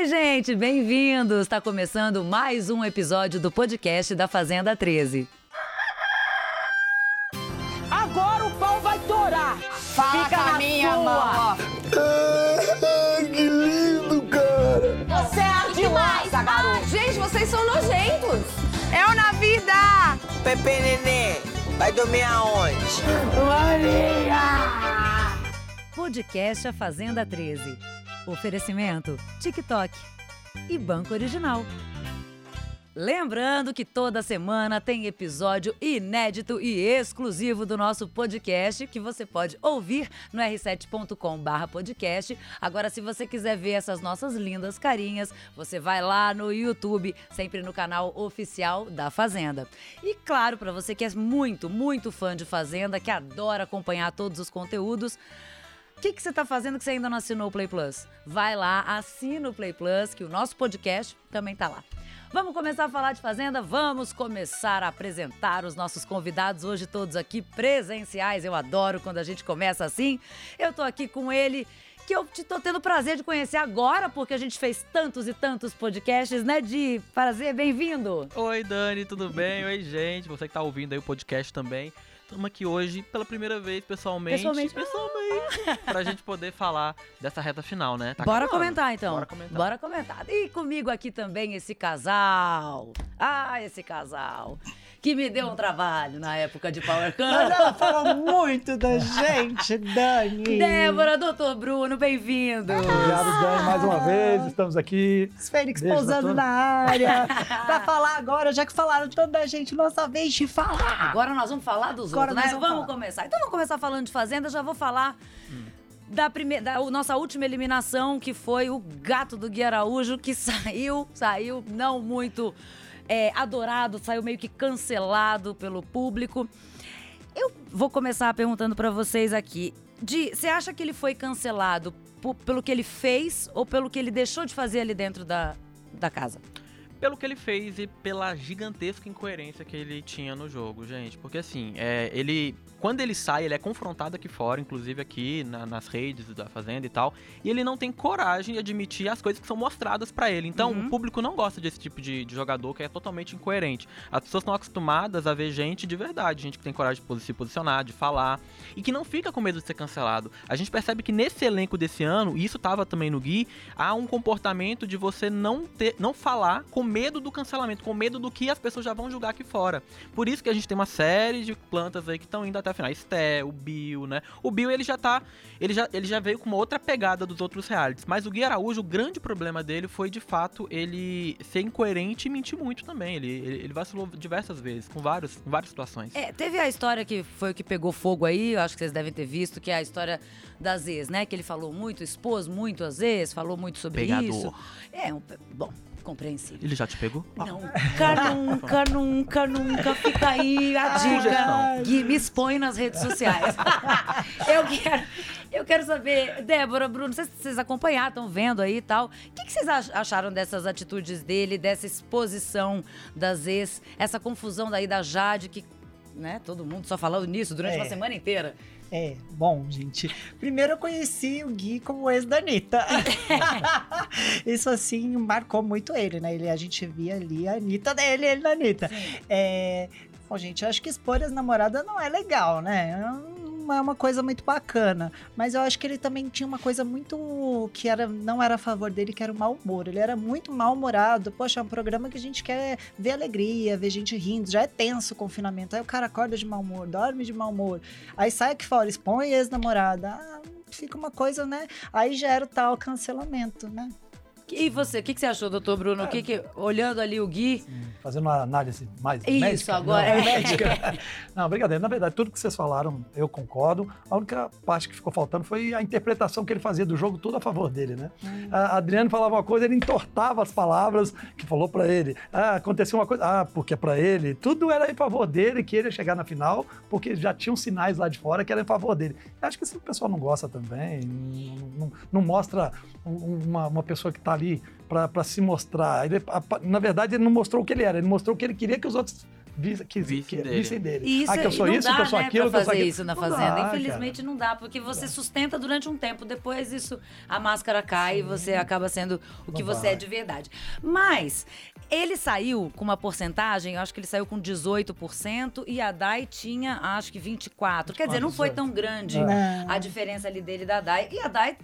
Oi, gente, bem-vindos! Está começando mais um episódio do podcast da Fazenda 13. Agora o pau vai torar! Fala Fica com a na minha sua. mão. que lindo, cara! Você é garoto! Gente, vocês são nojentos. Eu na vida! Pepe Nenê, vai dormir aonde? Podcast A Fazenda 13. Oferecimento TikTok e Banco Original. Lembrando que toda semana tem episódio inédito e exclusivo do nosso podcast que você pode ouvir no r7.com/podcast. Agora, se você quiser ver essas nossas lindas carinhas, você vai lá no YouTube, sempre no canal oficial da Fazenda. E claro, para você que é muito, muito fã de Fazenda, que adora acompanhar todos os conteúdos, o que, que você está fazendo que você ainda não assinou o Play Plus? Vai lá, assina o Play Plus, que o nosso podcast também tá lá. Vamos começar a falar de Fazenda? Vamos começar a apresentar os nossos convidados, hoje todos aqui presenciais. Eu adoro quando a gente começa assim. Eu tô aqui com ele, que eu tô tendo o prazer de conhecer agora, porque a gente fez tantos e tantos podcasts, né, Di? Prazer, bem-vindo! Oi, Dani, tudo bem? Oi, gente. Você que tá ouvindo aí o podcast também. Estamos aqui hoje pela primeira vez pessoalmente. Pessoalmente. pessoalmente, pra gente poder falar dessa reta final, né? Tá Bora acabando. comentar então. Bora comentar. Bora comentar. E comigo aqui também esse casal. Ah, esse casal. Que me deu um trabalho na época de Power Camp. Ela fala muito da gente, Dani. Débora, doutor Bruno, bem-vindo. Obrigado, Dani, mais uma vez. Estamos aqui. Os Fênix Beijo pousando na área. pra falar agora, já que falaram tanto da gente, nossa vez de falar. Agora nós vamos falar dos Agora outros, né? nós vamos Vamos falar. começar. Então vamos começar falando de Fazenda, já vou falar da primeira, da o- nossa última eliminação, que foi o gato do Gui Araújo, que saiu, saiu não muito é, adorado, saiu meio que cancelado pelo público. Eu vou começar perguntando pra vocês aqui. Você acha que ele foi cancelado pelo que ele fez ou pelo que ele deixou de fazer ali dentro da, da casa? Pelo que ele fez e pela gigantesca incoerência que ele tinha no jogo, gente. Porque assim, é, ele. Quando ele sai, ele é confrontado aqui fora, inclusive aqui na- nas redes da Fazenda e tal. E ele não tem coragem de admitir as coisas que são mostradas pra ele. Então, Uhum. o público não gosta desse tipo de, de jogador que é totalmente incoerente. As pessoas estão acostumadas a ver gente de verdade, gente que tem coragem de se posicionar, de falar. E que não fica com medo de ser cancelado. A gente percebe que nesse elenco desse ano, e isso tava também no Gui, há um comportamento de você não ter, não falar com medo do cancelamento, com medo do que as pessoas já vão julgar aqui fora. Por isso que a gente tem uma série de plantas aí que estão indo até a final. Esté, o Bill, né? O Bill ele já tá, ele já, ele já veio com uma outra pegada dos outros realities, mas o Gui Araújo, o grande problema dele foi de fato ele ser incoerente e mentir muito também. Ele, ele, ele vacilou diversas vezes, com vários, com várias situações. É, teve a história que foi o que pegou fogo aí, eu acho que vocês devem ter visto, que é a história das ex, né? Que ele falou muito, expôs muito as ex, falou muito sobre Pegador. isso. É, um, bom, compreensível. Ele já te pegou? Nunca, nunca, nunca, nunca fica aí a dica. Sugestão. Gui, me expõe nas redes sociais. eu, quero, eu quero saber, Débora, Bruno, não sei se vocês acompanharam, estão vendo aí e tal. O que, que vocês ach- acharam dessas atitudes dele, dessa exposição das ex, essa confusão daí da Jade, que, né, todo mundo só falando nisso durante É. uma semana inteira. É, bom, gente. Primeiro eu conheci o Gui como ex da Anitta. Isso, assim, marcou muito ele, né? Ele, a gente via ali a Anitta dele, ele da Anitta. É, bom, gente, eu acho que expor as namoradas não é legal, né? É uma coisa muito bacana. Mas eu acho que ele também tinha uma coisa muito que era, não era a favor dele, que era o mau humor. Ele era muito mal-humorado. Poxa, é um programa que a gente quer ver alegria, ver gente rindo. Já é tenso o confinamento. Aí o cara acorda de mau humor, dorme de mau humor. Aí sai aqui fora, expõe ex-namorada. Ah, fica uma coisa, né? Aí gera o tal cancelamento, né? E você, o que, que você achou, doutor Bruno? O que que, olhando ali o Gui, Fazendo uma análise mais Isso, médica. agora. Não, médica. Não, brincadeira. Na verdade, tudo que vocês falaram, eu concordo. A única parte que ficou faltando foi a interpretação que ele fazia do jogo, tudo a favor dele, né? A Adriano falava uma coisa, ele entortava as palavras que falou pra ele. Ah, aconteceu uma coisa, ah, porque é pra ele. Tudo era em favor dele, que ele ia chegar na final, porque já tinham sinais lá de fora que era em favor dele. Eu acho que esse pessoal não gosta também, não, não- não mostra um- uma, uma pessoa que tá ali pra pra se mostrar. Ele, a- na verdade, ele não mostrou o que ele era, ele mostrou o que ele queria que os outros vice, que, que, dele. vice dele. E isso, ah, que eu sou isso, dá, que eu sou né, aquilo, que eu sou fazer aquilo. isso na Não fazenda. dá, Infelizmente não dá, porque você sustenta durante um tempo, depois isso a máscara cai e você acaba sendo o que Não você vai. é de verdade. Mas ele saiu com uma porcentagem, eu acho que ele saiu com 18% e a Dai tinha, acho que 24. Quer dizer, não foi 18. tão grande É. a diferença ali dele e da Dai. E a Dai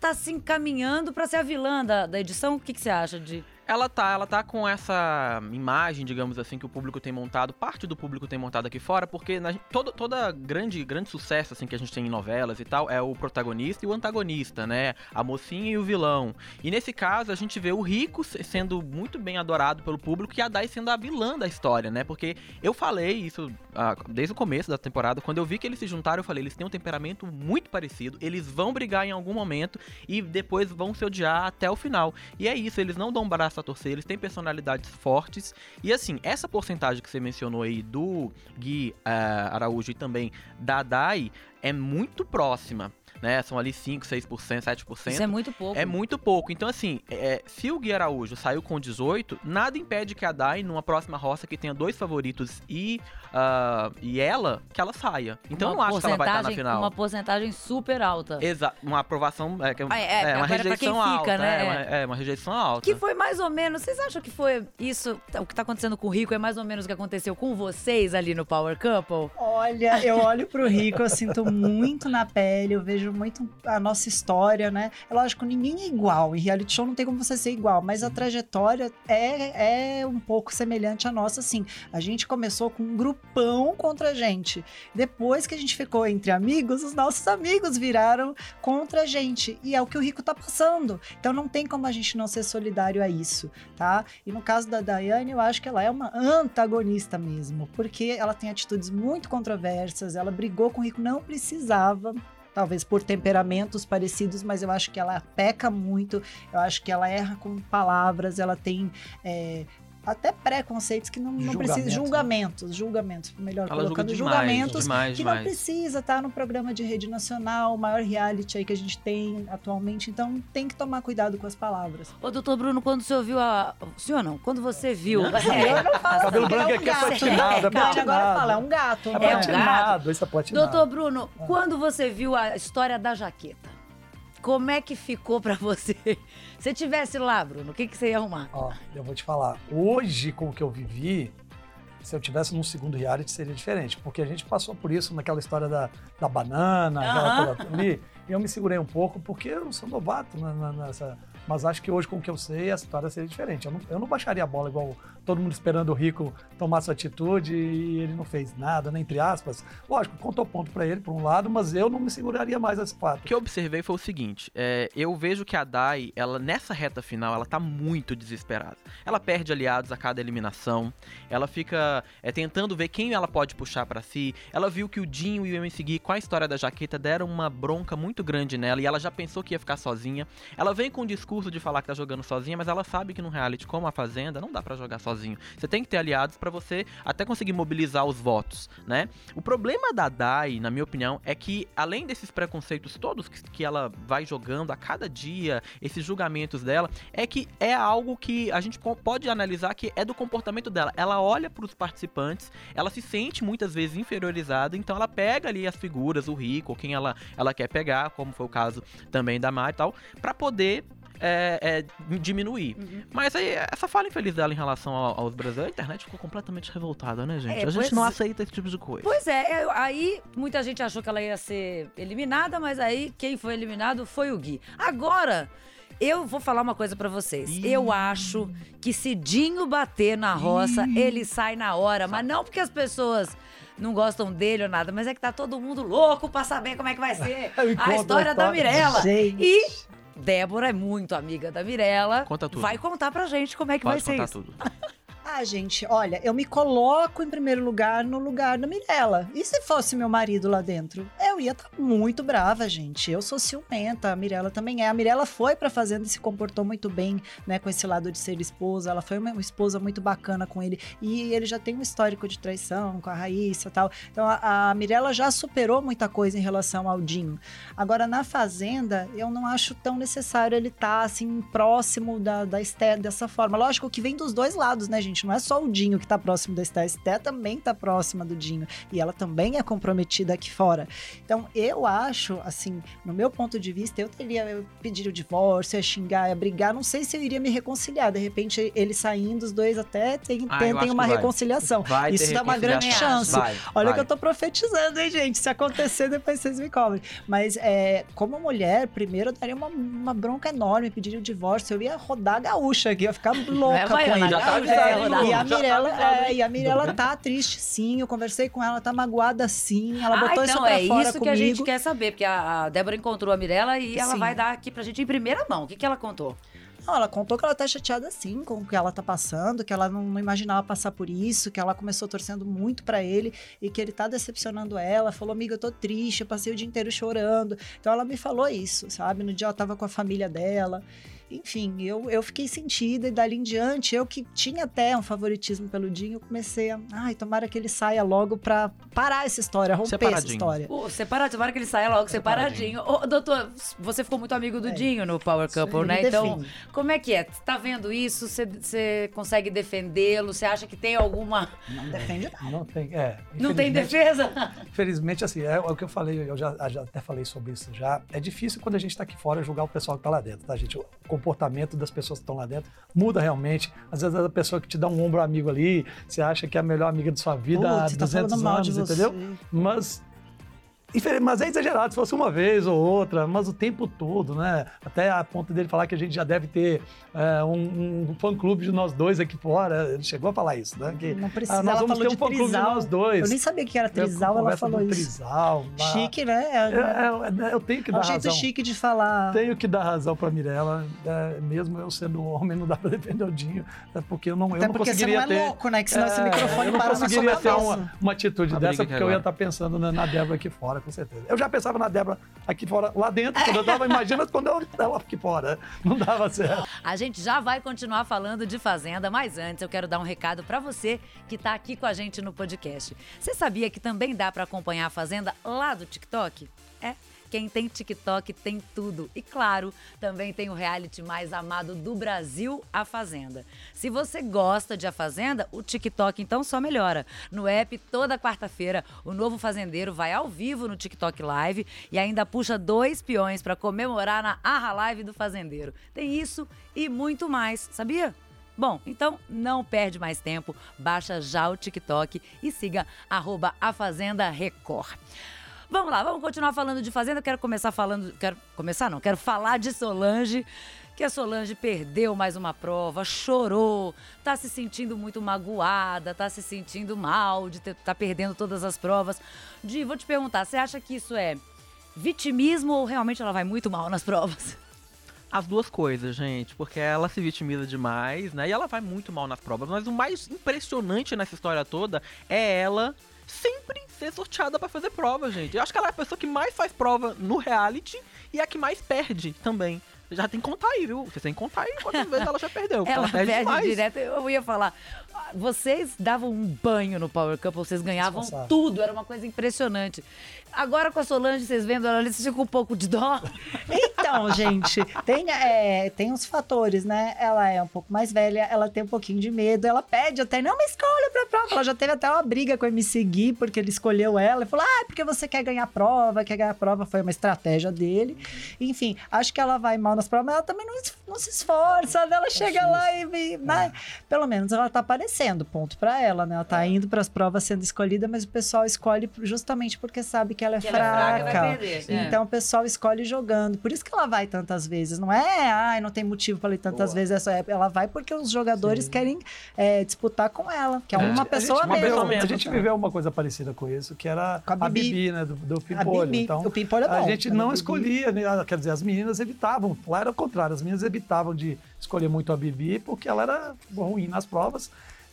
tá se encaminhando pra ser a vilã da, da edição. O que, que você acha de Ela tá, ela tá com essa imagem, digamos assim, que o público tem montado, parte do público tem montado aqui fora, porque na, todo, toda grande, grande sucesso assim que a gente tem em novelas e tal é o protagonista e o antagonista, né? A mocinha e o vilão. E nesse caso a gente vê o Rico se- sendo muito bem adorado pelo público e a Dai sendo a vilã da história, né? Porque eu falei isso ah, desde o começo da temporada, quando eu vi que eles se juntaram, eu falei, eles têm um temperamento muito parecido, eles vão brigar em algum momento e depois vão se odiar até o final. E é isso, eles não dão um braço a torcer, eles têm personalidades fortes. E assim, essa porcentagem que você mencionou aí do Gui ah, Araújo e também da Dai é muito próxima. Né? São ali 5, 6%, 7%. Isso é muito pouco. É muito pouco. Então, assim, é, se o Gui Araújo saiu com 18, nada impede que a Dai, numa próxima roça que tenha dois favoritos e, ah, e ela, que ela saia. Então, eu não Uma acho que ela vai estar na final. Uma porcentagem super alta. Exato, uma aprovação. É, que é, Ah, é, é, uma pra quem rejeição fica, alta. né? É, uma, é, uma rejeição alta. Que foi mais ou menos. Vocês acham que foi isso? O que tá acontecendo com o Rico é mais ou menos o que aconteceu com vocês ali no Power Couple? Olha, eu olho pro Rico, eu sinto muito na pele, eu vejo muito a nossa história, né? É lógico, ninguém é igual. Em reality show não tem como você ser igual, mas a trajetória é, é um pouco semelhante à nossa, assim. A gente começou com um grupão contra a gente. Depois que a gente ficou entre amigos, os nossos amigos viraram contra a gente. E é o que o Rico tá passando. Então não tem como a gente não ser solidário a isso, tá? E no caso da Daiane, eu acho que ela é uma antagonista mesmo, porque ela tem atitudes muito controversas, ela brigou com o Rico, não precisava. Talvez por temperamentos parecidos, mas eu acho que ela peca muito, eu acho que ela erra com palavras, ela tem é, até preconceitos que não, não precisam. Julgamentos, né? Julgamentos, julgamentos, melhor Ela julga colocando, demais, julgamentos demais, que não demais. precisa estar no programa de rede nacional, o maior reality aí que a gente tem atualmente, então tem que tomar cuidado com as palavras. Ô, doutor Bruno, quando o senhor viu a. O senhor não, quando você viu. Eu não faço Cabelo porque branco é um aqui é gato. platinado, é Não, agora fala, é um gato, É né? um gato? isso é platinado. Doutor Bruno, quando você viu a história da jaqueta, como é que ficou pra você? Se tivesse lá, Bruno, o que, que você ia arrumar? Ó, eu vou te falar. Hoje, com o que eu vivi, se eu tivesse num segundo reality, seria diferente. Porque a gente passou por isso naquela história da, da banana, aquela coisa ali. E eu me segurei um pouco, porque eu sou novato na- na- nessa. Mas acho que hoje, com o que eu sei, a história seria diferente. Eu não, eu não baixaria a bola igual todo mundo esperando o Rico tomar sua atitude e ele não fez nada, né? Entre aspas. Lógico, contou ponto pra ele, por um lado, mas eu não me seguraria mais esse fato. O que eu observei foi o seguinte: é, eu vejo que a Dai, ela nessa reta final, ela tá muito desesperada. Ela perde aliados a cada eliminação. Ela fica é, tentando ver quem ela pode puxar pra si. Ela viu que o Dinho e o MC Gui, com a história da jaqueta, deram uma bronca muito grande nela e ela já pensou que ia ficar sozinha. Ela vem com o discurso de falar que tá jogando sozinha, mas ela sabe que num reality como a Fazenda não dá pra jogar sozinho. Você tem que ter aliados pra você até conseguir mobilizar os votos, né? O problema da Dai, na minha opinião, é que além desses preconceitos todos que, que ela vai jogando a cada dia, esses julgamentos dela, é que é algo que a gente po- pode analisar que é do comportamento dela. Ela olha para os participantes, ela se sente muitas vezes inferiorizada, então ela pega ali as figuras, o rico, quem ela, ela quer pegar, como foi o caso também da Mari e tal, pra poder é, é, diminuir. Uhum. Mas aí, essa fala infeliz dela em relação ao- aos brasileiros, a internet ficou completamente revoltada, né, gente? É, a gente não aceita esse tipo de coisa. Pois é, eu- aí muita gente achou que ela ia ser eliminada, mas aí quem foi eliminado foi o Gui. Agora, eu vou falar uma coisa pra vocês. Ih. Eu acho que se Dinho bater na roça, ele sai na hora. Mas não porque as pessoas não gostam dele ou nada, mas é que tá todo mundo louco pra saber como é que vai ser a história da. Mirella. Gente. E Débora é muito amiga da Mirella. Conta tudo. Vai contar pra gente como é que Pode vai ser contar isso. tudo. Ah, gente, olha, eu me coloco em primeiro lugar no lugar da Mirella. E se fosse meu marido lá dentro? Eu ia estar muito brava, gente. Eu sou ciumenta, a Mirella também é. A Mirella foi pra fazenda e se comportou muito bem, né, com esse lado de ser esposa. Ela foi uma, esposa muito bacana com ele. E ele já tem um histórico de traição com a Raíssa e tal. Então a, a Mirella já superou muita coisa em relação ao Dinho. Agora, na fazenda, eu não acho tão necessário ele estar assim próximo da, da Esté dessa forma. Lógico que vem dos dois lados, né, gente? Não é só o Dinho que tá próximo da Esté. A Esté também tá próxima do Dinho. E ela também é comprometida aqui fora. Então, eu acho, assim, no meu ponto de vista, eu teria eu pedir o divórcio, ia xingar, ia brigar. Não sei se eu iria me reconciliar. De repente, ele saindo, os dois até tem- Ah, tentem uma vai. reconciliação. Vai Isso dá uma grande chance. Vai, Olha que eu tô profetizando, hein, gente? Se acontecer, depois vocês me cobrem. Mas, é, como mulher, primeiro eu daria uma, uma bronca enorme, pediria o divórcio. Eu ia rodar a gaúcha aqui, eu ia ficar louca vai, com Ana, ele. já tá é, rodar. E a tá Mirella, avisado, é, e a Mirella tá triste sim, eu conversei com ela, tá magoada sim, ela botou ah, isso então pra é fora isso comigo. que a gente quer saber, porque a, Débora encontrou a Mirella e ela Sim. vai dar aqui pra gente em primeira mão. O que, que ela contou? Não, ela contou que ela tá chateada sim com o que ela tá passando, que ela não, não imaginava passar por isso, que ela começou torcendo muito pra ele e que ele tá decepcionando ela. Falou, amiga, eu tô triste, eu passei o dia inteiro chorando. Então ela me falou isso, sabe? No dia ela tava com a família dela. Enfim, eu, eu fiquei sentida e dali em diante, eu que tinha até um favoritismo pelo Dinho, eu comecei a. Ai, tomara que ele saia logo pra parar essa história, romper essa Separadinho. história. Pô, separado, tomara que ele saia logo separadinho. Ô, doutor, você ficou muito amigo do É. Dinho no Power Couple, né? Então, como é que é? Tá vendo isso? Você- consegue defendê-lo? Você acha que tem alguma. Não defende nada. Não tem, é. Não tem defesa? Infelizmente, assim, é o que eu falei, eu já, já até falei sobre isso já. É difícil quando a gente tá aqui fora julgar o pessoal que tá lá dentro, tá, gente? O comportamento das pessoas que estão lá dentro muda realmente. Às vezes a pessoa que te dá um ombro amigo ali, você acha que é a melhor amiga de sua vida há Putz, tá 200 falando mal de anos, entendeu? Mas Mas é exagerado, se fosse uma vez ou outra, mas o tempo todo, né? Até a ponto dele falar que a gente já deve ter é, um, um fã-clube de nós dois aqui fora. Ele chegou a falar isso, né? Que, Não precisa, ah, nós vamos falou ter um de fã-clube de nós dois. Eu nem sabia que era trisal, ela falou isso. Trisal, lá. Chique, né? É, é, é, eu tenho que É dar um jeito razão. chique de falar. Tenho que dar razão pra Mirella, é, mesmo eu sendo homem, não dá pra defender o Dinho, é porque eu não, eu Até não porque você conseguiria não é ter. louco, né? Que senão esse É, microfone eu não para na sua conseguiria ter uma, uma atitude A dessa, porque eu ia estar pensando na, na Débora aqui fora, com certeza. Eu já pensava na Débora aqui fora, lá dentro, quando eu tava, imagina quando eu, ela aqui fora. Não dava certo. A gente já vai continuar falando de Fazenda, mas antes eu quero dar um recado pra você que tá aqui com a gente no podcast. Você sabia que também dá pra acompanhar a Fazenda lá do TikTok? É. Quem tem TikTok tem tudo. E claro, também tem o reality mais amado do Brasil, A Fazenda. Se você gosta de A Fazenda, o TikTok então só melhora. No app, toda quarta-feira, o novo fazendeiro vai ao vivo no TikTok Live e ainda puxa dois peões para comemorar na Arra Live do Fazendeiro. Tem isso e muito mais, sabia? Bom, então não perde mais tempo, baixa já o TikTok e siga arroba a Fazenda Record. Vamos lá, vamos continuar falando de Fazenda. Quero começar falando. Quero começar, não, quero falar de Solange. Que a Solange perdeu mais uma prova, chorou, tá se sentindo muito magoada, tá se sentindo mal de ter, tá perdendo todas as provas. Di, vou te perguntar, você acha que isso é vitimismo ou realmente ela vai muito mal nas provas? As duas coisas, gente, porque ela se vitimiza demais, né? E ela vai muito mal nas provas. Mas o mais impressionante nessa história toda é ela sempre ser sorteada pra fazer prova, gente. Eu acho que ela é a pessoa que mais faz prova no reality e a que mais perde também. Já tem que contar aí, viu? Você tem que contar aí quantas vezes ela já perdeu. porque Ela, Ela, perde, perde direto. Eu ia falar, vocês davam um banho no Power Cup, vocês ganhavam tudo, era uma coisa impressionante. Agora com a Solange, vocês vendo ela ali, vocês ficam um pouco de dó. Então, gente, tem, é, tem uns fatores, né? Ela é um pouco mais velha, ela tem um pouquinho de medo, ela pede até, não me escolha pra prova. Ela já teve até uma briga com o MC Gui, porque ele escolheu ela e falou, ah, porque você quer ganhar prova, quer ganhar prova, foi uma estratégia dele. Enfim, acho que ela vai mal nas provas, mas ela também não, não se esforça, né? ela chega lá e... e né? Pelo menos ela tá aparecendo, ponto pra ela, né? Ela tá indo pras provas sendo escolhida, mas o pessoal escolhe justamente porque sabe que ela é Que ela é fraca, fraca. perder, é. Então o pessoal escolhe jogando. Por isso que ela vai tantas vezes. Não é, ai, não tem motivo para ir tantas vezes. Essa época. Ela vai porque os jogadores Sim. querem é, disputar com ela, que é, uma A pessoa gente, uma mesmo. pessoa viveu, mesmo, a gente viveu uma coisa parecida com isso, que era Com a a Bibi. Bibi, né? Do, do A Pimpolho. Bibi, Então, o Pimpolho é bom. a gente não Bibi- escolhia, né? quer dizer, as meninas evitavam. Lá era o contrário, as meninas evitavam de escolher muito a Bibi porque ela era ruim nas provas.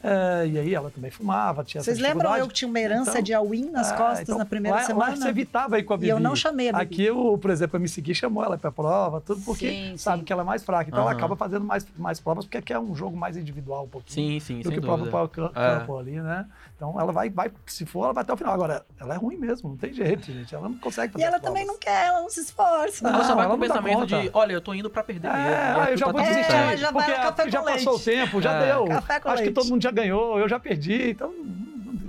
É, e aí ela também fumava, tinha Vocês lembram eu que tinha uma herança Então, de all-in nas Ah, costas então, na primeira lá, semana? Lá você evitava ir com a E Bibi. eu não chamei a Bibi. Aqui, eu, por exemplo, a me seguir chamou ela pra prova, tudo porque Sim, sabe sim. que ela é mais fraca. Então ela Aham. acaba fazendo mais, mais provas, porque aqui é um jogo mais individual um pouquinho. Sim, sim, do que o próprio dúvida. pau- É. campo ali, né? Então ela vai, vai, se for, ela vai até o final. Agora, ela é ruim mesmo, não tem jeito, gente. Ela não consegue fazer E ela também não quer, ela não se esforça. Ela só Não, vai ela com o não pensamento de, olha, eu tô indo pra perder. É, e ah, eu já tá vou desistir, certo. já vai porque já com passou o tempo, já É. deu. Acho que todo mundo já ganhou, eu já perdi, então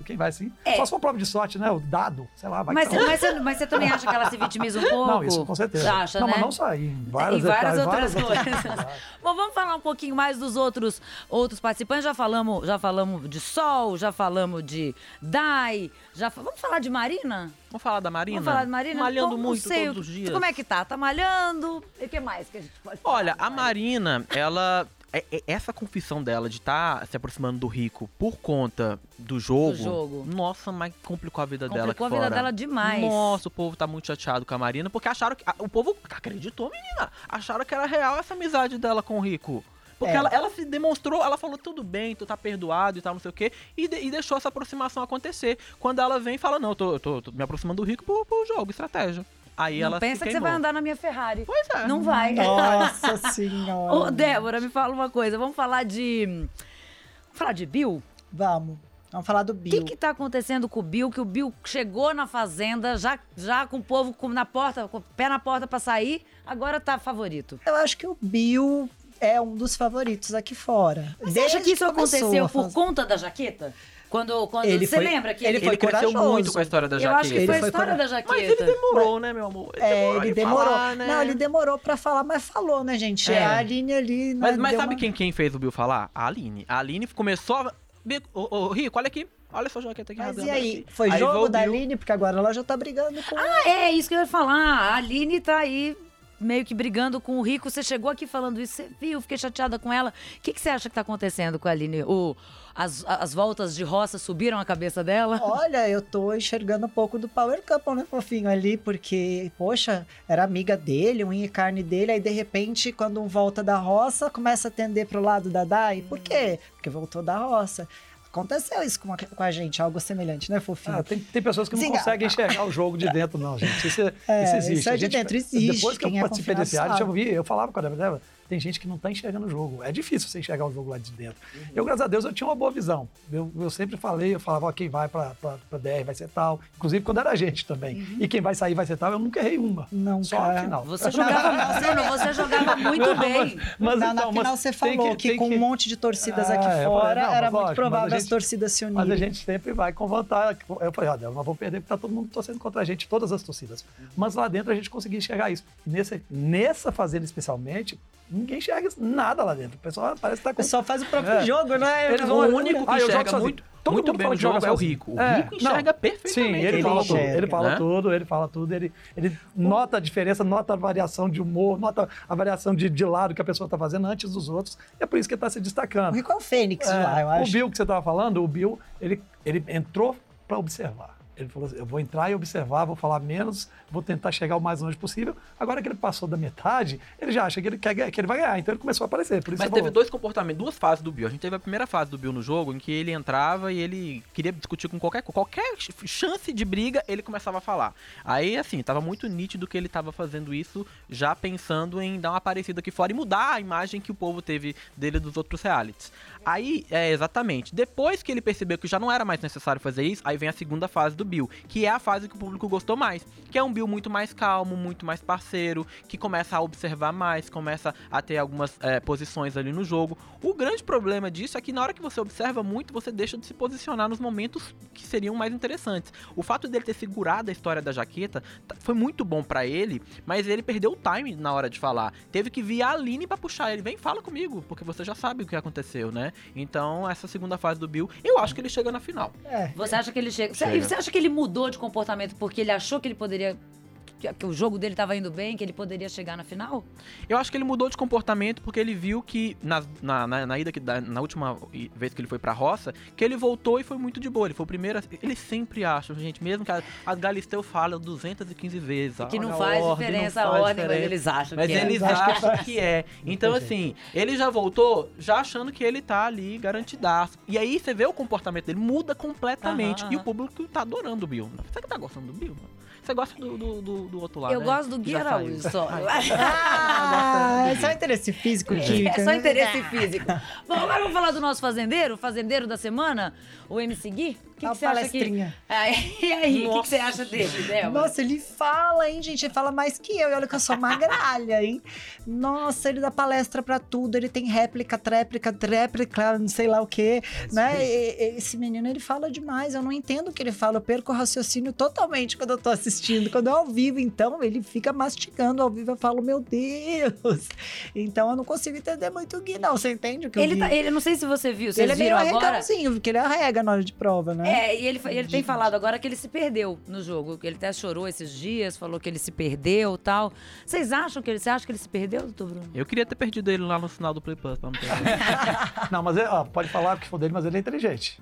quem vai assim? É. Só se for prova de sorte, né? O dado, sei lá, vai Mas, que tá- mas, você, mas você também acha que ela se vitimiza um pouco? Não, isso com certeza. Acha, não, né? mas não só aí, em várias, Em várias outras várias coisas. Bom, vamos falar um pouquinho mais dos outros, outros participantes. Já falamos, já falamos de Sol, já falamos de Dai, já vamos falar de Marina? Vamos falar da Marina? Vamos falar de Marina? Malhando Bom, não muito sei, todos os dias. Como é que tá? Tá malhando? E o que mais que a gente pode falar? Olha, a Marina, ela. É- é- Essa confissão dela de estar se aproximando do rico por conta do jogo, Do jogo. nossa, mas complicou a vida dela. Complicou a aqui vida fora. dela demais. Nossa, o povo tá muito chateado com a Marina, porque acharam que. a- O povo acreditou, menina. Acharam que era real essa amizade dela com o rico. Porque É. ela, ela se demonstrou, ela falou tudo bem, tu tá perdoado e tal, não sei o quê, e, de- e deixou essa aproximação acontecer. Quando ela vem e fala, não, eu tô, eu tô- tô me aproximando do rico pro, pro jogo, estratégia. Aí Não ela pensa que você vai andar na minha Ferrari. Pois é. Não vai. Nossa senhora. Ô, Débora, me fala uma coisa. Vamos falar de. Vamos falar de Bill? Vamos. Vamos falar do O Bill. que que tá acontecendo com o Bill? Que o Bill chegou na fazenda, já, já com o povo com- na porta, com o pé na porta pra sair, agora tá favorito. Eu acho que o Bill é um dos favoritos aqui fora. Você acha que isso começou aconteceu por conta da jaqueta? Quando, quando Ele você foi- lembra que ele ele, foi Ele cresceu corajoso. muito com a história da Eu jaqueta. acho que Ele foi a história cora- da jaqueta. Mas ele demorou, né, meu amor? É, ele em demorou. falar, né? Não, ele demorou pra falar, mas falou, né, gente? É. A Aline ali. né, Mas, mas sabe uma- quem, quem fez o Bill falar? A Aline. A Aline começou a... Ô, ô, Rico, olha aqui. Olha sua jaqueta aqui. Mas e aí? aqui. Foi Aí jogo da. Aline? Porque agora ela já tá brigando com. Ah, é isso que eu ia falar. A Aline tá aí meio que brigando com o Rico. Você chegou aqui falando isso, você viu, fiquei chateada com ela. O que, que você acha que tá acontecendo com a Aline? O, as, as voltas de roça subiram a cabeça dela? Olha, eu tô enxergando um pouco do Power Couple, né, fofinho, ali, porque, poxa, era amiga dele, unha e carne dele, aí de repente, quando um volta da roça, começa a tender pro lado da Dai. Por quê? Porque voltou da roça. Aconteceu isso com a, com a gente, algo semelhante, né, fofinho? Ah, tem, tem pessoas que não Sim, conseguem ah, enxergar o jogo de dentro, não, gente. Isso, é- É, isso existe. isso é A de gente- dentro, existe. Depois que eu Quem é participei desse reality, eu vi, eu falava com a Débora, Débora, tem gente que não tá enxergando o jogo. É difícil você enxergar o jogo lá de dentro. Eu, graças a Deus, eu tinha uma boa visão. Eu, eu sempre falei, eu falava, ó, quem vai pra DR vai ser tal. Inclusive, quando era a gente também. E quem vai sair vai ser tal, eu nunca errei uma. Não, Só cara. final. Você jogava, Bruno, você jogava muito bem. Mas, na, na então, final mas você falou que, tem com um monte de torcidas aqui Ah, eu fora, falei, não, era mas muito lógico, provável mas a as gente- torcidas se Mas a unirem. gente sempre vai com vontade. Eu falei, olha, nós vamos perder porque tá todo mundo torcendo contra a gente, todas as torcidas. Mas lá dentro a gente conseguia enxergar isso. E nesse, nessa fazenda especialmente, ninguém enxerga nada lá dentro. O pessoal parece que tá O com... pessoal faz o próprio É. jogo, né? Eles O vão- único que Ah, eu jogo enxerga muito, Todo muito mundo bem fala o que joga jogo é o. Rico. O É, Rico enxerga não. perfeitamente. Sim, ele, Ele fala tudo. enxerga, Ele fala né? tudo, ele fala tudo. Ele, ele nota a diferença, nota a variação de humor, nota a variação de, de lado que a pessoa tá fazendo antes dos outros. E é por isso que ele tá se O destacando. Rico é o Fênix É, lá, eu o acho. Bill que você estava falando, o Bill, ele, ele entrou para observar. Ele falou assim, eu vou entrar e observar, vou falar menos, vou tentar chegar o mais longe possível. Agora que ele passou da metade, ele já acha que ele, quer, que ele vai ganhar, então ele começou a aparecer. Mas teve falou. dois comportamentos, duas fases do Bill. A gente teve a primeira fase do Bill no jogo, em que ele entrava e ele queria discutir com qualquer qualquer ch- chance de briga, ele começava a falar. Aí, assim, tava muito nítido que ele tava fazendo isso já pensando em dar uma aparecida aqui fora e mudar a imagem que o povo teve dele dos outros realities. Aí, é, exatamente. Depois que ele percebeu que já não era mais necessário fazer isso, aí vem a segunda fase do Bill, que é a fase que o público gostou mais. Que é um Bill muito mais calmo, muito mais parceiro, que começa a observar mais, começa a ter algumas é, posições ali no jogo. O grande problema disso é que na hora que você observa muito, você deixa de se posicionar nos momentos que seriam mais interessantes. O fato dele ter segurado a história da jaqueta tá- foi muito bom pra ele, mas ele perdeu o time na hora de falar. Teve que vir a Aline pra puxar ele. Vem, fala comigo, porque você já sabe o que aconteceu, né? Então, essa segunda fase do Bill, eu acho que ele chega na final. É. Você acha que ele chega. Você, Chega. você acha que ele mudou de comportamento porque ele achou que ele poderia que, que o jogo dele tava indo bem, que ele poderia chegar na final? Eu acho que ele mudou de comportamento porque ele viu que na, na, na, na ida que, na última vez que ele foi pra roça, que ele voltou e foi muito de boa. Ele foi o primeiro. a- Eles sempre acham, gente, mesmo que a- as Galisteu falam 215 vezes. Que não faz ordem, não diferença a faz ordem, mas diferença. eles acham Mas que é. eles acham que é. Então, assim, ele já voltou já achando que ele tá ali garantidaço. E aí você vê o comportamento dele, muda completamente. Aham, E aham. o público tá adorando o Bill. Você que tá gostando do Bill? Você gosta do, do, do- do outro lado, Eu né? gosto do Gui Araújo só. Ah, é só interesse físico, química. É só né? interesse físico. Bom, agora vamos falar do nosso fazendeiro, o fazendeiro da semana, o MC Gui. O que, A que você acha que... palestrinha. Ah, e aí, o que, que você acha dele, Débora? Nossa, ele fala, hein, gente? Ele fala mais que eu. E olha que eu sou magralha, hein? Nossa, ele dá palestra pra tudo. Ele tem réplica, tréplica, tréplica, não sei lá o quê. Né? E- Esse menino, ele fala demais. Eu não entendo o que ele fala. Eu perco o raciocínio totalmente quando eu tô assistindo. Quando é ao vivo, então, ele fica mastigando ao vivo. Eu falo, meu Deus. Então, eu não consigo entender muito o Gui, não. Você entende o que eu Ele, vi? tá, ele, não sei se você viu, vocês Ele é meio viram agora. arregãozinho, porque ele arrega na hora de prova, né? É, e ele, ele tem falado agora que ele se perdeu no jogo. que Ele até chorou esses dias, falou que ele se perdeu e tal. Vocês acham que ele. Você acha que ele se perdeu, doutor Bruno? Eu queria ter perdido ele lá no final do Play Plus pra não perder. Não, mas ele, ó, pode falar o que for dele, mas ele é inteligente.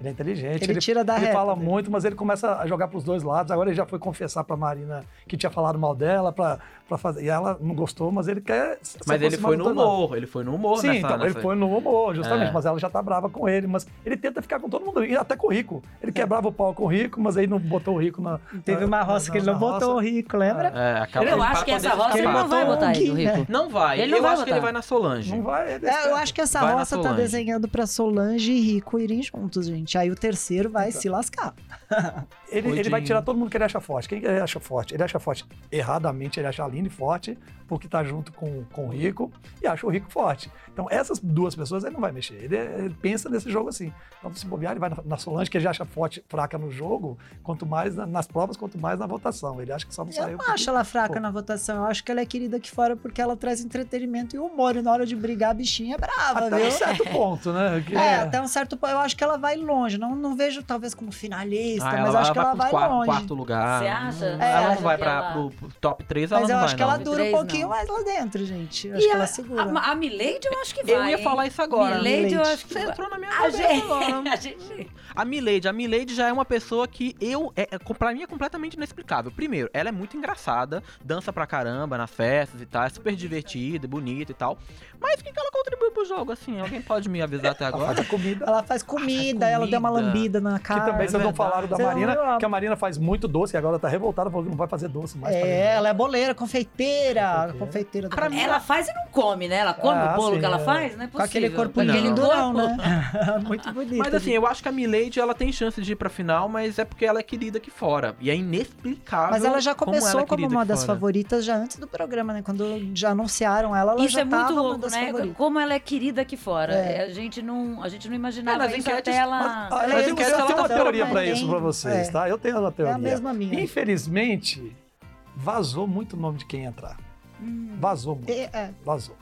Ele é inteligente. Ele tira da Ele reta fala dele. muito, mas ele começa a jogar pros dois lados. Agora ele já foi confessar pra Marina que tinha falado mal dela, pra, pra fazer. E ela não gostou, mas ele quer. Mas ele foi no humor, ele foi no humor Sim, nessa, então, nessa- ele foi no humor, justamente, É. mas ela já tá brava com ele, mas ele tenta ficar com todo mundo, e até com o Rico. Ele quebrava o pau com o Rico, mas aí não botou o Rico na. Teve uma roça que ele não botou o rico, lembra? É, acaba Eu pra acho que essa roça ele não vai botar ele, o Rico. né? Não vai. Ele não eu vai acho que botar. ele vai na Solange. Não vai. Ele É, eu acho que essa Vai na roça tá desenhando pra Solange e Rico irem juntos, gente. Aí o terceiro vai se lascar. Ele, ele vai tirar todo mundo que ele acha forte. Quem ele acha forte? Ele acha forte erradamente, ele acha a Aline forte, porque tá junto com, com o Rico, e acha o Rico forte. Então, essas duas pessoas ele não vai mexer. Ele, ele pensa nesse jogo assim. Então, se bobear, ele vai na, na Solange, que ele já acha forte, fraca no jogo, quanto mais na- nas provas, quanto mais na votação. Ele acha que só não Eu saiu. não acho ela fraca Pô. na votação. Eu acho que ela é querida aqui fora porque ela traz entretenimento e humor. E na hora de brigar, a bichinha é brava, Até viu? um certo ponto, né? Que É, até um certo ponto. Eu acho que ela vai longe. Não, não vejo, talvez, como finalista, Ah, mas acho que ela vai qua- longe. quarto lugar. Você acha? É, ela não vai que pra, ela- pro, pro top 3, ela Mas não eu vai, acho que ela dura um Três, pouquinho não. mais lá dentro, gente. Eu E acho que a, ela segura. a, a Milady eu acho que vai. Eu ia falar isso agora. Milady eu Milady. acho que Você vai. entrou na minha A cabeça gente, agora. a gente... A Milady, a Milady já é uma pessoa que eu, é, é, pra mim é completamente inexplicável. Primeiro, ela é muito engraçada, dança pra caramba nas festas e tal, é super divertida, bonita e tal. Mas o que, que ela contribui pro jogo, assim? Alguém pode me avisar até ela agora? faz a comida. Ela faz comida, ela deu uma lambida na Que cara. também vocês não verdade. falaram da Você não Marina, a- que a Marina faz muito doce e agora tá revoltada, falou que não vai fazer doce mais. pra É, ela é boleira, confeiteira. Confeiteira. Confeiteira do Pra mim, Ela faz e não come, né? Ela come Ah, o bolo sim, que ela é. faz? Não é Com possível. aquele corpo lindo, não, né? Muito bonito. Mas assim, eu acho que a Milady, ela tem chance de ir pra final, mas é porque ela é querida aqui fora. E é inexplicável Mas ela já como começou ela é como, uma das fora. favoritas já antes do programa, né? Quando já anunciaram ela, ela Isso já é muito tava uma louco, das né? favoritas. Como ela é querida aqui fora. É. A, gente não, a gente não imaginava É, isso enquetes- até ela... Ah, Ela eu é eu tenho uma ela teoria pra isso pra vocês, É. tá? Eu tenho uma teoria. mesma minha. Infelizmente, vazou muito o nome de quem entrar. Vazou muito. É, é. Vazou.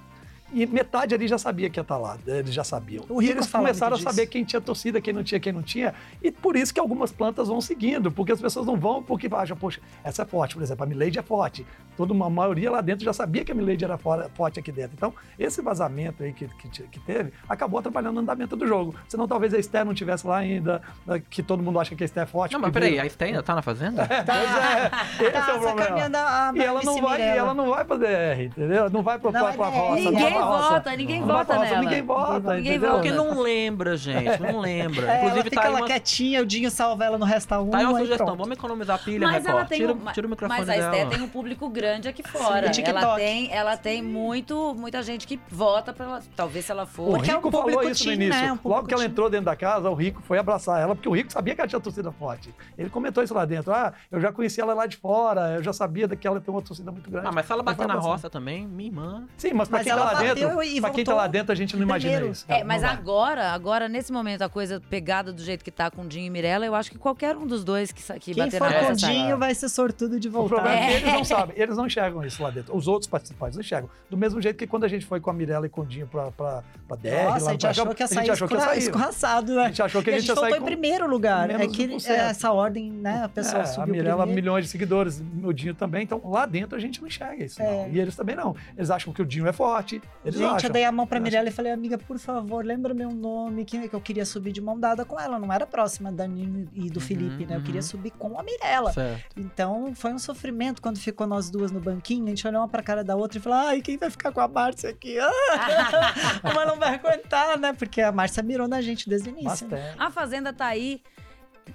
E metade ali já sabia que ia estar lá, eles já sabiam. O e eles começaram a saber quem tinha torcida, quem não tinha, quem não tinha. E por isso que algumas plantas vão seguindo, porque as pessoas não vão porque acham, poxa, essa é forte, por exemplo, a Milady é forte. Toda uma maioria lá dentro já sabia que a Milady era fora- forte aqui dentro. Então, esse vazamento aí que, que, que teve acabou atrapalhando o andamento do jogo. Senão talvez a Esther não tivesse lá ainda, né, que todo mundo acha que a Esther é forte. Não, mas peraí, a Esther ainda tá na fazenda? Pois é, esse Tá é o problema. a, a E ela, não vai, e ela não vai pra DR, entendeu? Não vai pra, Não, pra, é pra roça. não Ninguém roça. vota, ninguém vota roça, nela. Ninguém vota, Ninguém entendeu? vota. Porque não lembra, gente, não lembra. É, Inclusive ela fica tá lá uma, quietinha, o Dinho salva ela no Resta 1. tá aí uma sugestão, pronto. vamos economizar pilha, Mas Record. ela tem tira, um, tira o microfone mas a dela. Esté tem um público grande aqui fora. TikTok. ela tem, ela tem muito, muita gente que vota pra ela. Talvez se ela O for. Porque é um Rico falou isso no início. né? Um Logo que ela entrou dentro da casa, o Rico foi abraçar ela, porque o Rico sabia que ela tinha torcida forte. Ele comentou isso lá dentro. Ah, eu já conheci ela lá de fora, eu já sabia que ela tem uma torcida muito grande. Ah, mas se ela bater na roça também, minha irmã. Sim, mas pra Mas quem tá ela lá dentro, e pra quem tá lá dentro, a gente não imagina primeiro. isso. É, mas agora, agora, nesse momento, a coisa pegada do jeito que tá com o Dinho e Mirella, eu acho que qualquer um dos dois que, que Quem bater for na mesa o. Dinho vai ser sortudo de O voltar. problema é. que É. eles não sabem, eles não enxergam isso lá dentro. Os outros participantes não enxergam. Do mesmo jeito que quando a gente foi com a Mirella e com o Dinho pra, pra, pra DR, Nossa, lá a gente achou que ia a sair gente achou que ia escorra- sair. escorraçado, né? A gente achou que a gente ia sair em primeiro lugar. É que 1%. é, essa ordem, né? A pessoa É, subiu a Mirella, milhões de seguidores, o Dinho também. Então, lá dentro a gente não enxerga isso. É. E eles também não. Eles acham que o Dinho é forte. Eles Gente, acham. eu dei a mão pra Mirella e falei, amiga, por favor, lembra meu nome, que, que eu queria subir de mão dada com ela. Eu Não era próxima da Nino e do Felipe, né? Eu queria uhum. subir com a Mirella. Certo. Então foi um sofrimento quando ficou nós duas no banquinho. A gente olhou uma pra cara da outra e falou: ai, quem vai ficar com a Márcia aqui? Ah, Uma não vai aguentar, né? Porque a Márcia mirou na gente desde o início. né? A Fazenda tá aí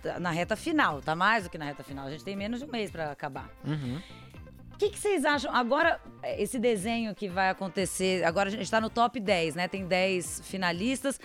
tá na reta final, tá mais do que na reta final. A gente tem menos de um mês pra acabar. Uhum. O que, que vocês acham? Agora, esse desenho que vai acontecer. Agora a gente tá no top 10, né? Tem 10 finalistas.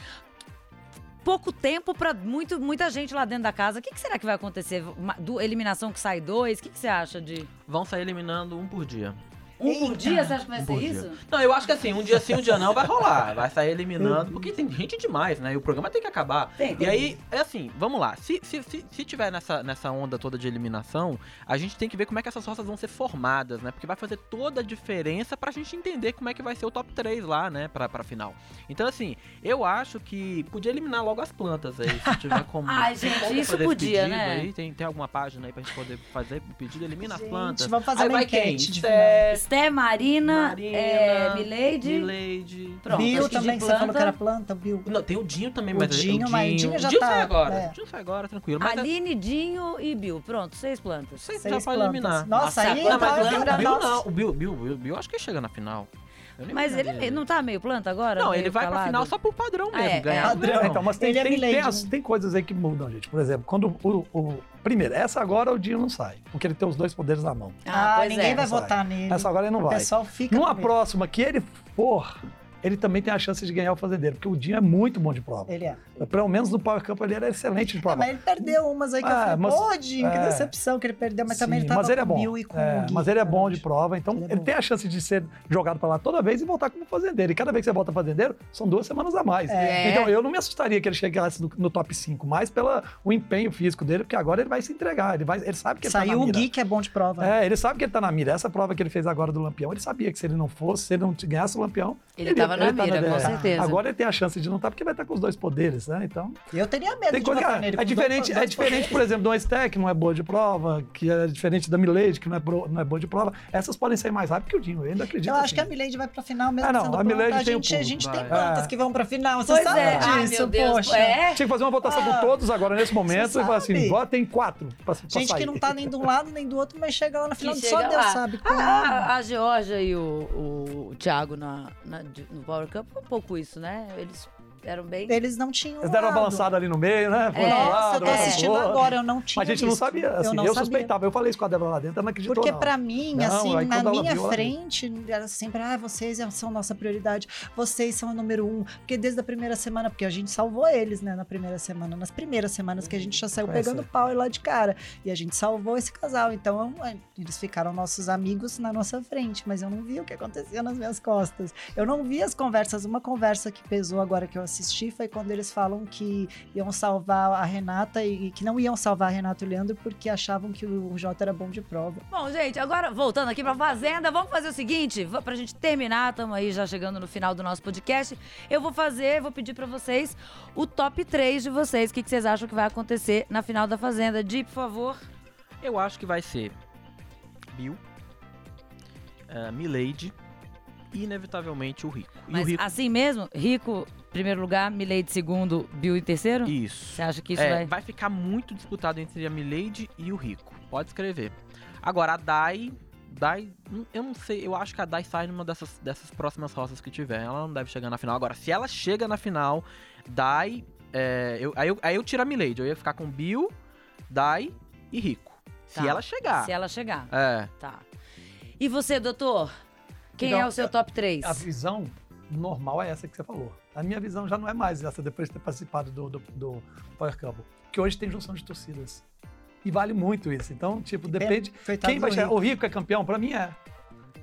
Pouco tempo muito, muita gente lá dentro da casa. O que, que será que vai acontecer? Uma- do, eliminação que sai dois? O que, que você acha de. Vão sair eliminando um por dia. Um por dia? Você acha que vai Um ser isso? dia. Não, eu acho que assim, um dia sim, um dia não vai rolar. Vai sair eliminando, porque tem gente demais, né? E o programa tem que acabar. Tem, tem. E aí, é assim, vamos lá. Se, se, se, se tiver nessa, nessa onda toda de eliminação, a gente tem que ver como é que essas roças vão ser formadas, né? Porque vai fazer toda a diferença pra gente entender como é que vai ser o top 3 lá, né? Pra, pra final. Então, assim, eu acho que podia eliminar logo as plantas aí, se tiver como. Ai, gente, isso podia, né? Aí? Tem, tem alguma página aí pra gente poder fazer o pedido? Elimina as Gente, plantas. vamos fazer aí uma vai quem? enquete de Sté, Marina, Marina, é, Milady. Milady. Pronto, Bill também, que você falou planta- que era planta, Bill. Não, tem o Dinho também, O mas Dinho, mas o Dinho já Dinho tá, sai agora. é. Dinho sai agora, tranquilo. Mas Aline, Dinho e Bill. Pronto, seis plantas. Seis já pode plantas. eliminar. Nossa, aí não, mas é o Bill, não. O Bill, Bill, Bill, Bill, acho que chega na final. Nem Mas ele, ele não tá meio planta agora? Não, ele vai pra calado? final só por padrão Ah, mesmo. é, ganhar é. não Padrão. ganha, Então, mas tem, é tem, tem, as- né? tem coisas aí que mudam, gente. Por exemplo, quando o, o- primeiro, essa agora o Dinho não sai, porque ele tem os dois poderes na mão. Ah, Ah, ninguém é. vai votar nele. Essa agora ele não O vai. pessoal fica. Numa próxima que ele for, ele também tem a chance de ganhar o fazendeiro, porque o Dinho é muito bom de prova. Ele é. Pelo menos no Power Camp ele era excelente de prova. mas ele perdeu umas aí que eu Ah, falei, mas- pô, Dinho, que é. decepção que ele perdeu, mas também Sim, ele tava mas ele é com bom. o Bill e com É, o Gui, mas ele é bom de prova, então Ele ele, é bom. tem a chance de ser jogado pra lá toda vez e voltar como fazendeiro. E cada vez que você volta fazendeiro, são duas semanas a mais. É. Então eu não me assustaria que ele chegasse no, no top 5, mais pelo o empenho físico dele, porque agora ele vai se entregar. Ele, vai, ele sabe que ele tá Saiu na o mira. Gui, que é bom de prova. É, ele sabe que ele tá na mira. Essa prova que ele fez agora do Lampião, ele sabia que se ele não fosse, se ele não ganhasse o Lampião. Ele tava na tá mira, com é. certeza. Agora ele tem a chance de não estar, porque vai estar com os dois poderes, né? Então. Eu teria medo Tem de coisa é, é diferente, dois- é diferente, por exemplo, de uma Stack, que não é boa de prova, que é diferente da Milady, que não é, pro- não é boa de prova. Essas podem sair mais rápido que o Dinho, eu ainda acredito. Eu acho assim. que a Milady vai pra final mesmo Ah, não, sendo a. Milady a tem gente, a gente tem plantas É. que vão pra final, você Pois sabe é. Ai, disso, meu Deus. poxa. É. Tinha que fazer uma votação Ah, com todos agora nesse momento você e falar assim: votem quatro pra, pra Gente sair. que não tá nem de um lado nem do outro, mas chega lá na final, só Deus lá. sabe como. A, Georgia e o, Thiago na, na- de- no Power Cup, um pouco isso, né? Eles eram bem... Eles não tinham Eles deram uma balançada ali no meio, né? É. Nossa, lado, eu tô pro assistindo agora, eu não tinha Mas a gente não sabia, assim, eu, não sabia. suspeitava. Eu falei isso com a Débora lá dentro, ela não acreditou Porque não. pra mim, Não, assim, aí na minha viu, frente, era sempre, ah, vocês são nossa prioridade, vocês são o número um. Porque desde a primeira semana, porque a gente salvou eles, né, na primeira semana, nas primeiras semanas que a gente já saiu É, pegando pau lá de cara. E a gente salvou esse casal. Então, é, eles ficaram nossos amigos na nossa frente, mas eu não vi o que acontecia nas minhas costas. Eu não vi as conversas. Uma conversa que pesou agora que eu assisti foi quando eles falam que iam salvar a Renata e que não iam salvar a Renata e o Leandro porque achavam que o Jota era bom de prova. Bom, gente, agora voltando aqui pra Fazenda, vamos fazer o seguinte, pra gente terminar, estamos aí já chegando no final do nosso podcast. Eu vou fazer, vou pedir pra vocês o top 3 de vocês. O que, que vocês acham que vai acontecer na final da Fazenda? Di, por favor. Eu acho que vai ser Bill, eh, Milady e, inevitavelmente, o Rico. E Mas o Rico... assim mesmo, Rico, primeiro lugar, Milady segundo, Bill em terceiro? Isso. Você acha que isso É, vai... vai ficar muito disputado entre a Milady e o Rico. Pode escrever. Agora, a Dai. Dai. hum, Eu não sei, eu acho que a Dai sai numa dessas, dessas próximas roças que tiver. Ela não deve chegar na final. Agora, se ela chega na final, Dai. é, eu- aí, eu, aí eu tiro a Milady. Eu ia ficar com Bill, Dai e Rico. Se Tá. ela chegar. Se ela chegar. É. Tá. E você, doutor? Quem Então, é o seu top 3? A visão normal é essa que você falou. A minha visão já não é mais essa depois de ter participado do, do, do Power Camp. Que hoje tem junção de torcidas. E vale muito isso. Então, tipo, depende. Coitado Quem vai chegar? O Rico é campeão? Pra mim é.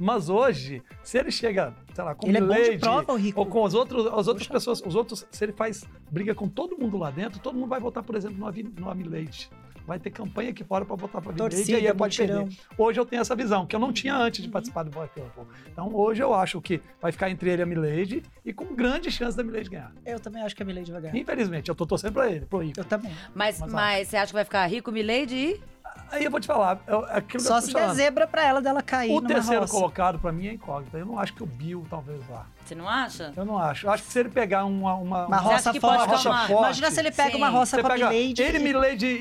Mas hoje, se ele chega, sei lá, com Ele é bom de prova, o Rico. ou com as, outros, as outras Poxa. pessoas, os outros, se ele faz briga com todo mundo lá dentro, todo mundo vai votar, por exemplo, no, Avi- no Milady. Vai ter campanha aqui fora para votar para e Torcida, aí ele pode perder. Hoje eu tenho essa visão, que eu não tinha antes Uhum. de participar do Povo. Então hoje eu acho que vai ficar entre ele e a Milady e com grande chance da Milady ganhar. Eu também acho que a Milady vai ganhar. Infelizmente, eu tô torcendo pra ele, pro Rico. Eu também. Mas, Mas mas, você acha que vai ficar rico, Milady? e- Aí eu vou te falar, eu- aquilo Só que eu se der zebra pra ela dela cair O numa terceiro roça. colocado pra mim é incógnita. Eu não acho que o Bill talvez vá. Você não acha? Eu não acho. Eu acho que se ele pegar uma. Uma, Uma roça forte. ficar uma- forte, Imagina se ele pega Sim. uma roça Você com a pega Milady. ele, e- Milady e.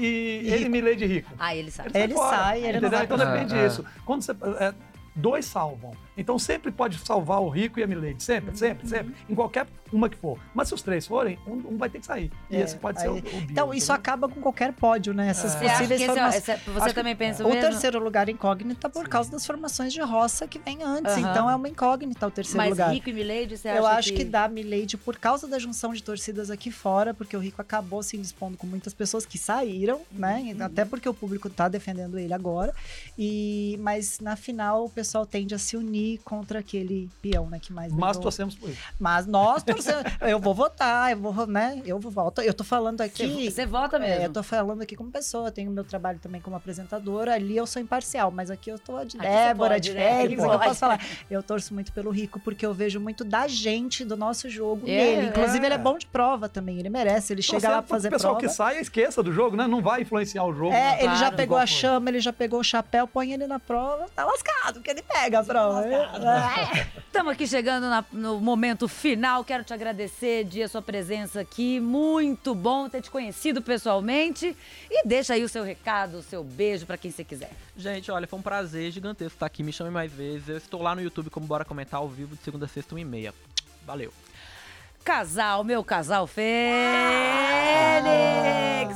Ele, Rico. Milady e Rico. Ah, ele sabe. Ele fora, sai, ele não entendeu? vai Então depende frente. disso. Quando você. é, dois salvam. Então sempre pode salvar o Rico e a Milady. Sempre, sempre, Uhum. sempre. Em qualquer uma que for. Mas se os três forem, um, um vai ter que sair. E É, esse pode ser o, aí- o Bill. Então, isso entendeu? acaba com qualquer pódio, né? Essas que possíveis é, formações. esse é- você Acho que- também pensa O mesmo? terceiro lugar incógnito tá por causa das formações de roça que vem antes. Aham. Então é uma incógnita o terceiro Mas lugar. Rico e Milady, você acha Eu acho que... dá Milady por causa da junção de torcidas aqui fora, porque o Rico acabou se indispondo com muitas pessoas que saíram, né? Uhum. Até porque o público tá defendendo ele agora. E mas na final o pessoal tende a se unir contra aquele peão, né, que mais Mas torcemos por isso. Mas nós torcemos, eu vou votar, eu vou, né? Eu vou votar. Eu tô falando aqui Você, vota mesmo. é, eu tô falando aqui como pessoa, eu tenho meu trabalho também como apresentadora, ali eu sou imparcial, mas aqui eu tô de Aqui Débora, você de pode, né? Félix, eu pode. posso falar. Eu torço muito pelo Rico, porque eu vejo muito da gente, do nosso jogo É, nele. Inclusive, é. ele é bom de prova também, ele merece, ele chega lá pra fazer pessoal prova. que sai, esqueça do jogo, né? Não vai influenciar o jogo. É, né? ele já Claro. pegou a chama, ele já pegou o chapéu, põe ele na prova, tá lascado, porque ele pega a prova. É. Estamos aqui chegando na- no momento final. Quero te agradecer, Dia, a sua presença aqui. Muito bom ter te conhecido pessoalmente. E deixa aí o seu recado, o seu beijo pra quem você quiser. Gente, olha, foi um prazer gigantesco estar aqui. Me chame mais vezes. Eu estou lá no YouTube como Bora Comentar ao vivo de segunda a sexta, 1 e meia. Valeu. Casal, meu casal Fênix!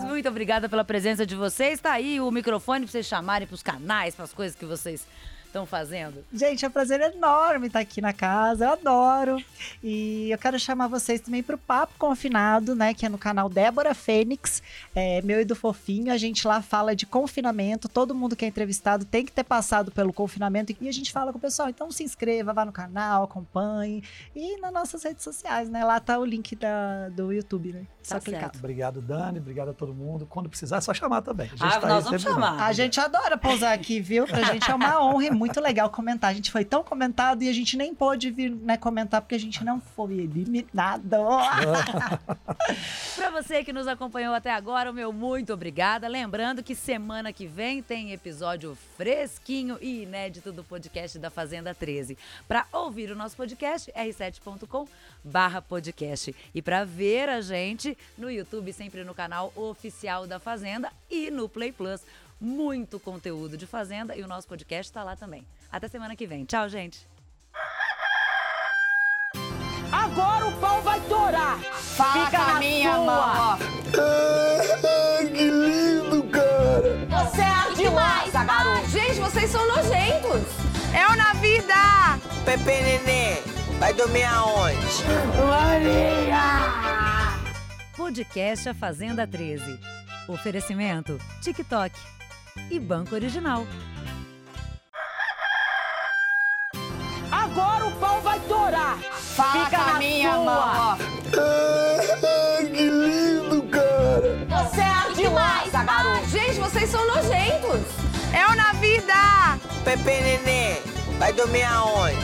Muito obrigada pela presença de vocês. Tá aí o microfone pra vocês chamarem pros canais, pras coisas que vocês estão fazendo. Gente, é um prazer enorme estar aqui na casa, eu adoro. E eu quero chamar vocês também para o Papo Confinado, né? Que é no canal Débora Fênix, é, meu e do Fofinho. A gente lá fala de confinamento, todo mundo que é entrevistado tem que ter passado pelo confinamento e a gente fala com o pessoal. Então se inscreva, vá no canal, acompanhe. E nas nossas redes sociais, né? Lá tá o link da, do YouTube, né? Só Tá clicar. certo. Obrigado, Dani. Obrigado a todo mundo. Quando precisar, é só chamar também. A gente Ah, tá nós aí vamos chamar. junto. A gente adora pousar aqui, viu? Pra gente é uma honra e muito legal comentar. A gente foi tão comentado e a gente nem pôde vir né, comentar porque a gente não foi eliminado. Pra você que nos acompanhou até agora, o meu muito obrigada. Lembrando que semana que vem tem episódio fresquinho e inédito do podcast da Fazenda 13. Pra ouvir o nosso podcast, r7.com barra podcast. E pra ver a gente no YouTube, sempre no canal oficial da Fazenda e no Play Plus. Muito conteúdo de Fazenda e o nosso podcast tá lá também. Até semana que vem. Tchau, gente. Agora o pau vai torar. Fala Fica na minha sua. mão. que lindo, cara! Você é ardilosa, garoto. Gente, vocês são nojentos. Eu na vida. Pepe Nenê, vai dormir aonde? Podcast A Fazenda 13. Oferecimento TikTok e Banco Original. Agora o pau vai torar. Fala Fica com a na minha sua. mão. que lindo, cara! Você é ardilosa, garoto. Gente, vocês são nojentos. Eu na vida. Pepe Nenê, vai dormir aonde?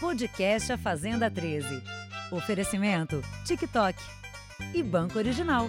Podcast A Fazenda 13. Oferecimento TikTok e Banco Original.